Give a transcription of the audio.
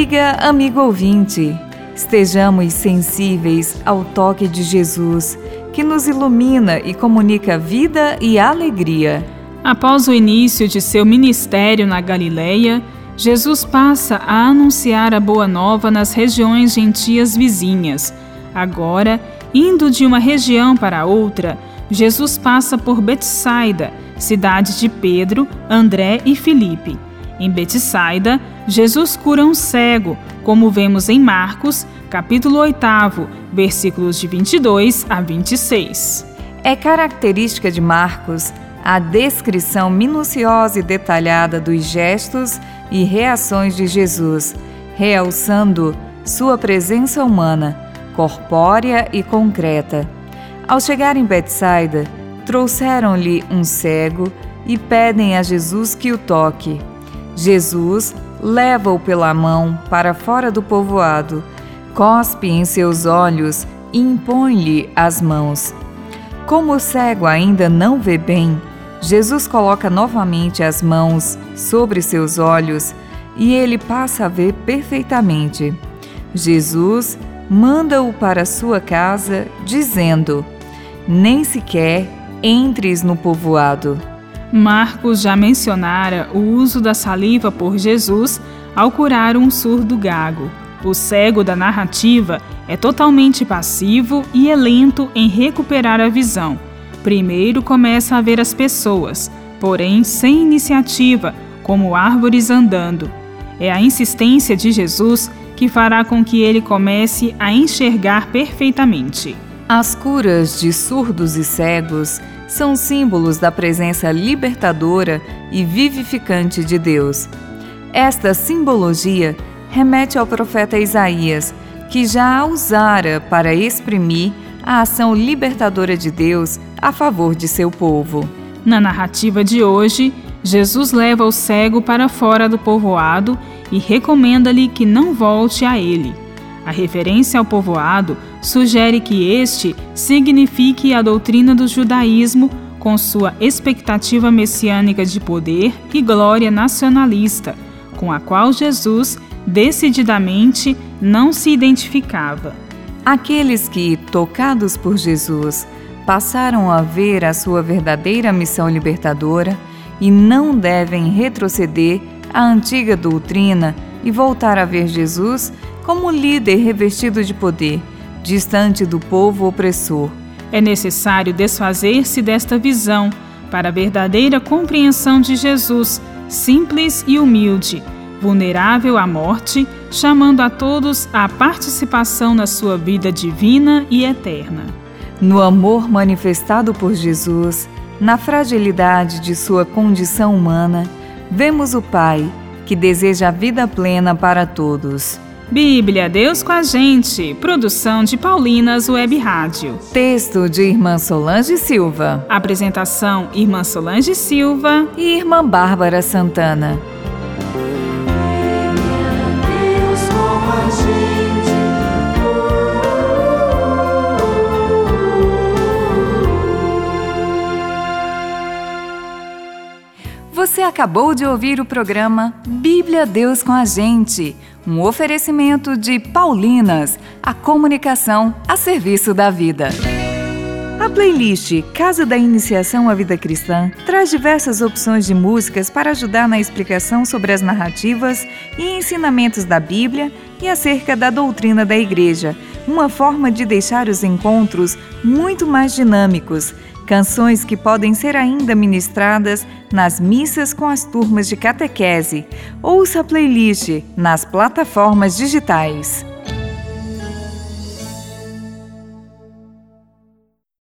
Amiga, amigo ouvinte, estejamos sensíveis ao toque de Jesus, que nos ilumina e comunica vida e alegria. Após o início de seu ministério na Galileia, Jesus passa a anunciar a boa nova nas regiões gentias vizinhas. Agora, indo de uma região para outra, Jesus passa por Betsaida, cidade de Pedro, André e Filipe. Em Betsaida, Jesus cura um cego, como vemos em Marcos, capítulo 8, versículos de 22 a 26. É característica de Marcos a descrição minuciosa e detalhada dos gestos e reações de Jesus, realçando sua presença humana, corpórea e concreta. Ao chegar em Betsaida, trouxeram-lhe um cego e pedem a Jesus que o toque. Jesus leva-o pela mão para fora do povoado, cospe em seus olhos e impõe-lhe as mãos. Como o cego ainda não vê bem, Jesus coloca novamente as mãos sobre seus olhos e ele passa a ver perfeitamente. Jesus manda-o para sua casa, dizendo: nem sequer entres no povoado. Marcos já mencionara o uso da saliva por Jesus ao curar um surdo gago. O cego da narrativa é totalmente passivo e é lento em recuperar a visão. Primeiro começa a ver as pessoas, porém sem iniciativa, como árvores andando. É a insistência de Jesus que fará com que ele comece a enxergar perfeitamente. As curas de surdos e cegos são símbolos da presença libertadora e vivificante de Deus. Esta simbologia remete ao profeta Isaías, que já a usara para exprimir a ação libertadora de Deus a favor de seu povo. Na narrativa de hoje, Jesus leva o cego para fora do povoado e recomenda-lhe que não volte a ele. A referência ao povoado sugere que este signifique a doutrina do judaísmo com sua expectativa messiânica de poder e glória nacionalista, com a qual Jesus decididamente não se identificava. Aqueles que, tocados por Jesus, passaram a ver a sua verdadeira missão libertadora e não devem retroceder à antiga doutrina e voltar a ver Jesus como líder revestido de poder, distante do povo opressor. É necessário desfazer-se desta visão para a verdadeira compreensão de Jesus, simples e humilde, vulnerável à morte, chamando a todos à participação na sua vida divina e eterna. No amor manifestado por Jesus, na fragilidade de sua condição humana, vemos o Pai que deseja a vida plena para todos. Bíblia, Deus com a gente. Produção de Paulinas Web Rádio. Texto de Irmã Solange Silva. Apresentação: Irmã Solange Silva e Irmã Bárbara Santana. Você acabou de ouvir o programa Bíblia Deus com a Gente, um oferecimento de Paulinas, a comunicação a serviço da vida. A playlist Casa da Iniciação à Vida Cristã traz diversas opções de músicas para ajudar na explicação sobre as narrativas e ensinamentos da Bíblia e acerca da doutrina da Igreja, uma forma de deixar os encontros muito mais dinâmicos canções que podem ser ainda ministradas nas missas com as turmas de catequese. Ouça a playlist nas plataformas digitais.